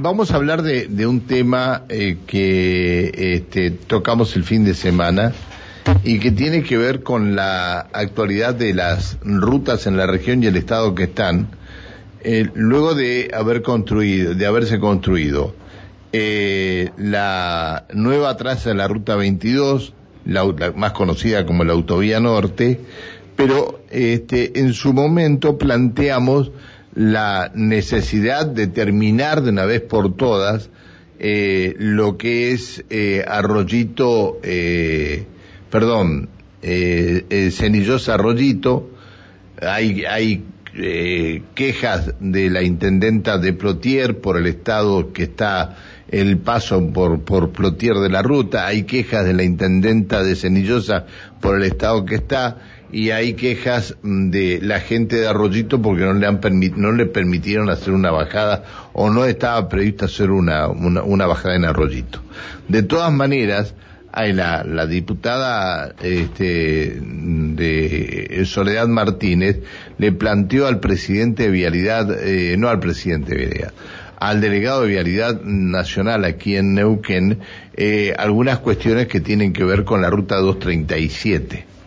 vamos a hablar de, un tema eh, que este, tocamos el fin de semana y que tiene que ver con la actualidad de las rutas en la región y el estado que están, eh, luego de haber construido, de haberse construido eh, la nueva traza de la ruta 22, la, más conocida como la autovía norte, pero este, en su momento planteamos la necesidad de terminar de una vez por todas eh, lo que es eh, Arroyito, eh, perdón, eh, Cenillosa Arroyito, hay, hay quejas de la intendenta de Plotier por el estado que está el paso por, por Plotier de la ruta, hay quejas de la intendenta de Cenillosa por el estado que está, y hay quejas mm, de la gente de Arroyito porque no le han no le permitieron hacer una bajada o no estaba previsto hacer una, una, bajada en Arroyito. De todas maneras, hay la, la diputada este, de Soledad Martínez le planteó al presidente de Vialidad, eh, no al presidente de Vialidad, al delegado de Vialidad Nacional aquí en Neuquén, eh, algunas cuestiones que tienen que ver con la ruta 237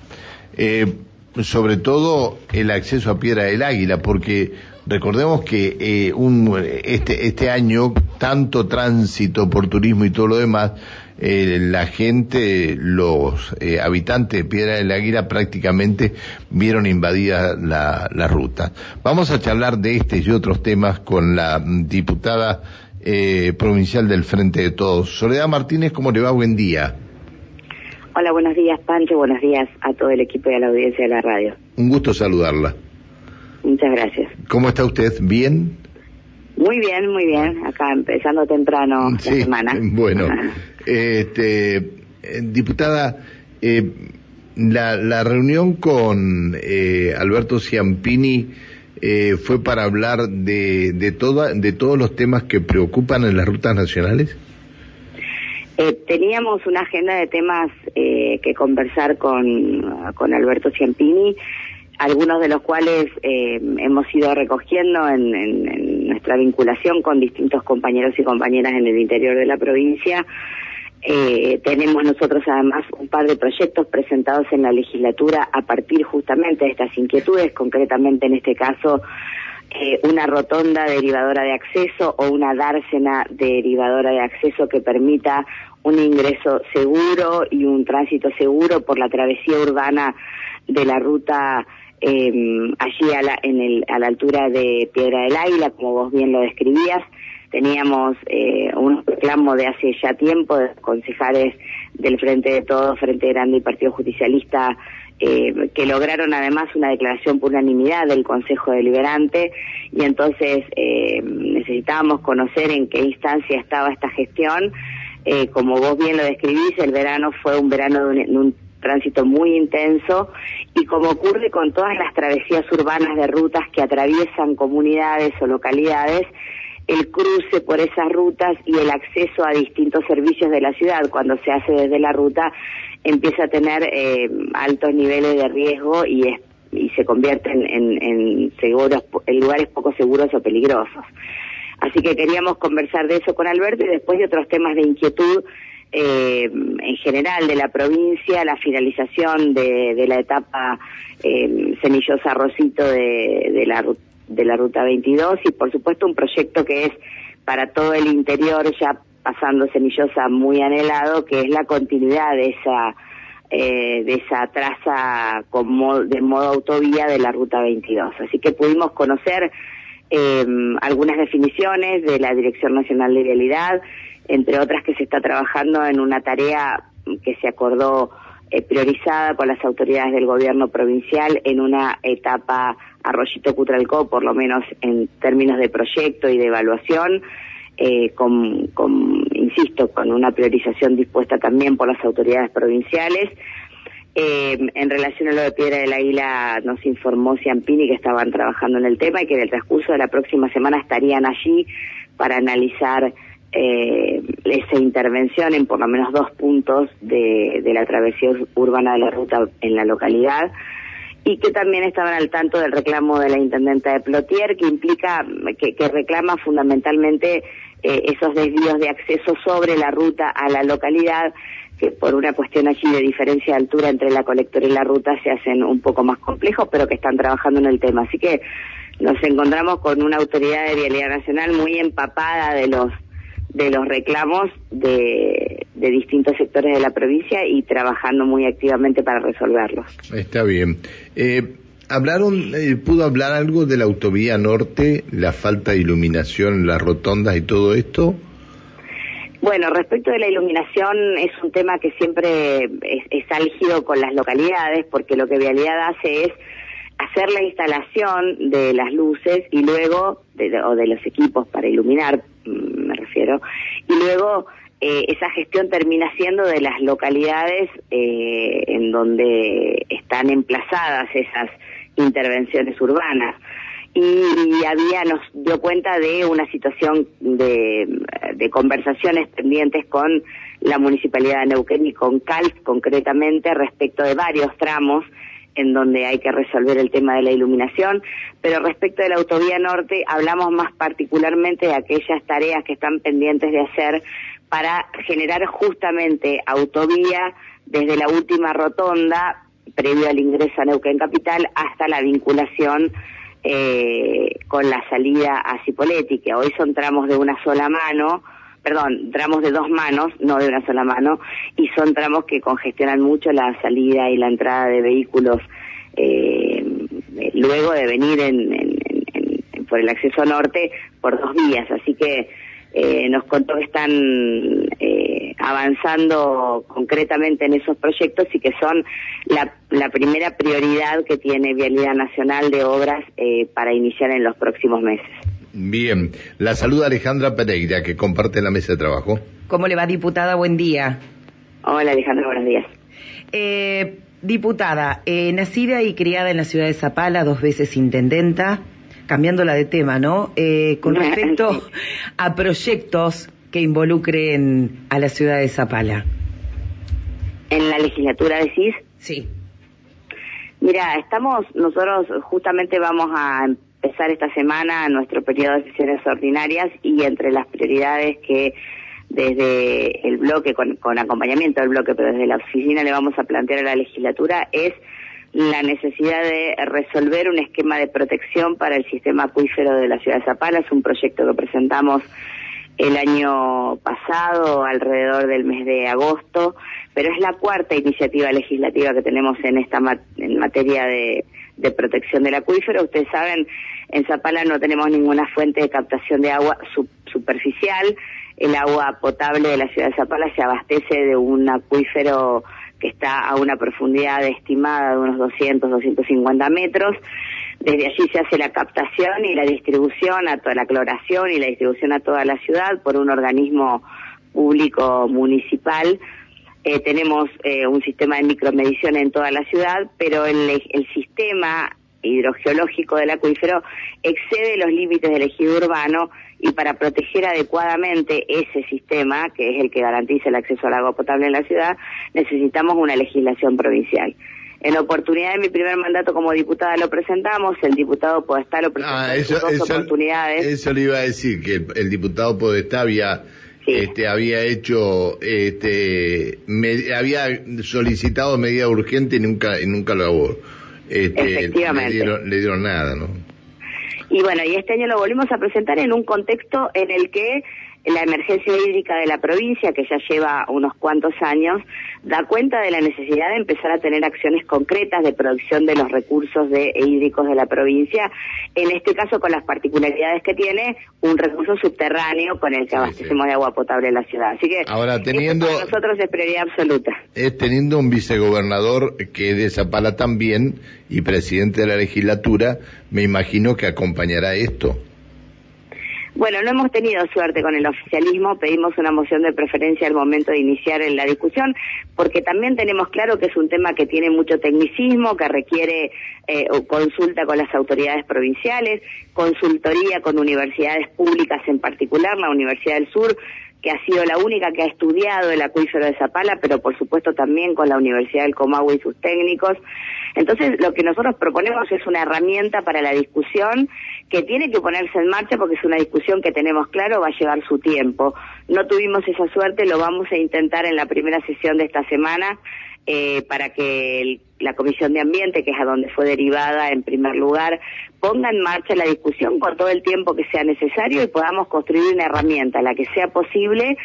eh, sobre todo el acceso a Piedra del Águila, porque recordemos que eh, este, este año, tanto tránsito por turismo y todo lo demás, eh, la gente, los eh, habitantes de Piedra del Águila prácticamente vieron invadida la, la ruta. Vamos a charlar de este y otros temas con la diputada eh, provincial del Frente de Todos. Soledad Martínez, ¿cómo le va? Buen día. Hola, buenos días, Pancho. Buenos días a todo el equipo y a la audiencia de la radio. Un gusto saludarla. Muchas gracias. ¿Cómo está usted? ¿Bien? Muy bien, muy bien. Acá empezando temprano la semana. Bueno, este, eh, diputada, eh, la, la, reunión con eh, Alberto Ciampini eh, fue para hablar de, de, toda, de todos los temas que preocupan en las rutas nacionales. Eh, teníamos una agenda de temas eh, que conversar con, con Alberto Ciampini, algunos de los cuales eh, hemos ido recogiendo en, en, nuestra vinculación con distintos compañeros y compañeras en el interior de la provincia. Eh, tenemos nosotros además un par de proyectos presentados en la legislatura a partir justamente de estas inquietudes, concretamente en este caso eh, una rotonda derivadora de acceso o una dársena derivadora de acceso que permita un ingreso seguro y un tránsito seguro por la travesía urbana de la ruta eh, allí a la, en el, a la altura de Piedra del Águila, como vos bien lo describías. Teníamos eh, un reclamo de hace ya tiempo de concejales del Frente de Todos, Frente Grande y Partido Justicialista eh, que lograron además una declaración por unanimidad del Consejo Deliberante y entonces eh, necesitábamos conocer en qué instancia estaba esta gestión. Eh, como vos bien lo describís, el verano fue un verano de un, tránsito muy intenso y como ocurre con todas las travesías urbanas de rutas que atraviesan comunidades o localidades, el cruce por esas rutas y el acceso a distintos servicios de la ciudad cuando se hace desde la ruta empieza a tener eh, altos niveles de riesgo y, y se convierte en, en, seguros, en lugares poco seguros o peligrosos. Así que queríamos conversar de eso con Alberto y después de otros temas de inquietud eh, en general de la provincia, la finalización de, de la etapa eh, Semillosa Rosito de, de, la, de la Ruta 22 y por supuesto un proyecto que es para todo el interior ya pasando Semillosa muy anhelado, que es la continuidad de esa eh, de esa traza con de modo autovía de la ruta 22. Así que pudimos conocer eh, algunas definiciones de la Dirección Nacional de Vialidad, entre otras que se está trabajando en una tarea que se acordó eh, priorizada por las autoridades del gobierno provincial en una etapa Arroyito Cutralcó, por lo menos en términos de proyecto y de evaluación, eh, con, con, insisto, con una priorización dispuesta también por las autoridades provinciales. Eh, en relación a lo de Piedra del Águila, nos informó Ciampini que estaban trabajando en el tema y que en el transcurso de la próxima semana estarían allí para analizar eh, esa intervención en por lo menos dos puntos de, de la travesía urbana de la ruta en la localidad y que también estaban al tanto del reclamo de la intendenta de Plotier, que implica, que, que reclama fundamentalmente eh, esos desvíos de acceso sobre la ruta a la localidad que por una cuestión allí de diferencia de altura entre la colectora y la ruta se hacen un poco más complejos, pero que están trabajando en el tema. Así que nos encontramos con una autoridad de vialidad nacional muy empapada de los de los reclamos de, de distintos sectores de la provincia y trabajando muy activamente para resolverlos. Está bien. Eh, hablaron, eh, pudo hablar algo de la autovía norte, la falta de iluminación las rotondas y todo esto. Bueno, respecto de la iluminación es un tema que siempre es, es álgido con las localidades porque lo que Vialidad hace es hacer la instalación de las luces y luego, o de los equipos para iluminar, mm, me refiero, y luego eh, esa gestión termina siendo de las localidades eh, en donde están emplazadas esas intervenciones urbanas. Y había nos dio cuenta de una situación de, de conversaciones pendientes con la municipalidad de Neuquén y con CALF concretamente respecto de varios tramos en donde hay que resolver el tema de la iluminación, pero respecto de la autovía norte hablamos más particularmente de aquellas tareas que están pendientes de hacer para generar justamente autovía desde la última rotonda previo al ingreso a Neuquén Capital hasta la vinculación eh, con la salida a Cipolletti, que hoy son tramos de una sola mano, perdón, tramos de dos manos, no de una sola mano, y son tramos que congestionan mucho la salida y la entrada de vehículos eh, luego de venir en, por el acceso norte por dos vías. Así que eh, nos contó que están eh, avanzando concretamente en esos proyectos y que son la, la primera prioridad que tiene Vialidad Nacional de Obras eh, para iniciar en los próximos meses. Bien, la saluda Alejandra Pereira, que comparte la mesa de trabajo. ¿Cómo le va, diputada? Buen día. Hola, Alejandra, buenos días. Eh, diputada, eh, nacida y criada en la ciudad de Zapala, dos veces intendenta, cambiándola de tema, ¿no? Eh, con respecto a proyectos que involucren a la ciudad de Zapala. ¿En la legislatura decís? Sí. Mira, estamos, nosotros justamente vamos a empezar esta semana nuestro periodo de sesiones ordinarias y entre las prioridades que desde el bloque, con, con acompañamiento del bloque, pero desde la oficina le vamos a plantear a la legislatura es la necesidad de resolver un esquema de protección para el sistema acuífero de la ciudad de Zapala. Es un proyecto que presentamos el año pasado, alrededor del mes de agosto, pero es la cuarta iniciativa legislativa que tenemos en esta en materia de, de protección del acuífero. Ustedes saben, en Zapala no tenemos ninguna fuente de captación de agua superficial. El agua potable de la ciudad de Zapala se abastece de un acuífero que está a una profundidad estimada de unos 200, 250 metros. Desde allí se hace la captación y la distribución a toda la cloración y la distribución a toda la ciudad por un organismo público municipal. Eh, tenemos eh, un sistema de micromedición en toda la ciudad, pero el, el sistema hidrogeológico del acuífero excede los límites del ejido urbano y para proteger adecuadamente ese sistema, que es el que garantiza el acceso al agua potable en la ciudad, necesitamos una legislación provincial. En oportunidad de mi primer mandato como diputada lo presentamos, el diputado Podestá lo presentó Ah, en eso, dos eso, oportunidades. eso le iba a decir, que el, el diputado Podestá había, Sí. este, había hecho, este, me- había solicitado medida urgente y nunca, y nunca lo. Este, Efectivamente. Le dieron, le dieron nada, ¿no? Y bueno, y este año lo volvimos a presentar en un contexto en el que la emergencia hídrica de la provincia, que ya lleva unos cuantos años, da cuenta de la necesidad de empezar a tener acciones concretas de producción de los recursos de, hídricos de la provincia, en este caso con las particularidades que tiene un recurso subterráneo con el que Sí, abastecemos de agua potable en la ciudad. Así que Ahora, teniendo- para nosotros es prioridad absoluta. Es teniendo un vicegobernador que es de Zapala también y presidente de la legislatura, me imagino que acompañará esto. Bueno, no hemos tenido suerte con el oficialismo, pedimos una moción de preferencia al momento de iniciar la discusión, porque también tenemos claro que es un tema que tiene mucho tecnicismo, que requiere eh, consulta con las autoridades provinciales, consultoría con universidades públicas en particular, la Universidad del Sur que ha sido la única que ha estudiado el acuífero de Zapala, pero por supuesto también con la Universidad del Comahue y sus técnicos. Entonces, lo que nosotros proponemos es una herramienta para la discusión que tiene que ponerse en marcha porque es una discusión que tenemos claro va a llevar su tiempo. No tuvimos esa suerte, lo vamos a intentar en la primera sesión de esta semana eh, para que la Comisión de Ambiente, que es a donde fue derivada en primer lugar, ponga en marcha la discusión con todo el tiempo que sea necesario y podamos construir una herramienta, la que sea posible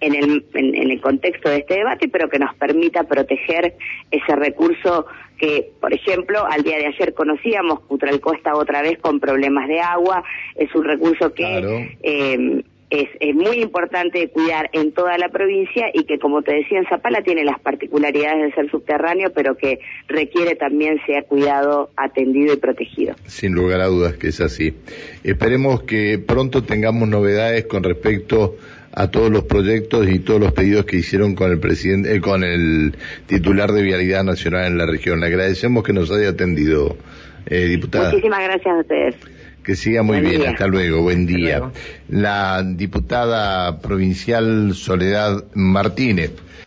en el, en, el contexto de este debate, pero que nos permita proteger ese recurso que, por ejemplo, al día de ayer conocíamos, Cutralcó está otra vez con problemas de agua, es un recurso que eh, es, muy importante cuidar en toda la provincia y que, como te decía, en Zapala tiene las particularidades de ser subterráneo, pero que requiere también ser cuidado, atendido y protegido. Sin lugar a dudas que es así. Esperemos que pronto tengamos novedades con respecto a todos los proyectos y todos los pedidos que hicieron con el presidente, eh, con el titular de Vialidad Nacional en la región. Le agradecemos que nos haya atendido, eh, diputada. Muchísimas gracias a ustedes. Que siga muy bien, hasta luego, buen día. La diputada provincial Soledad Martínez.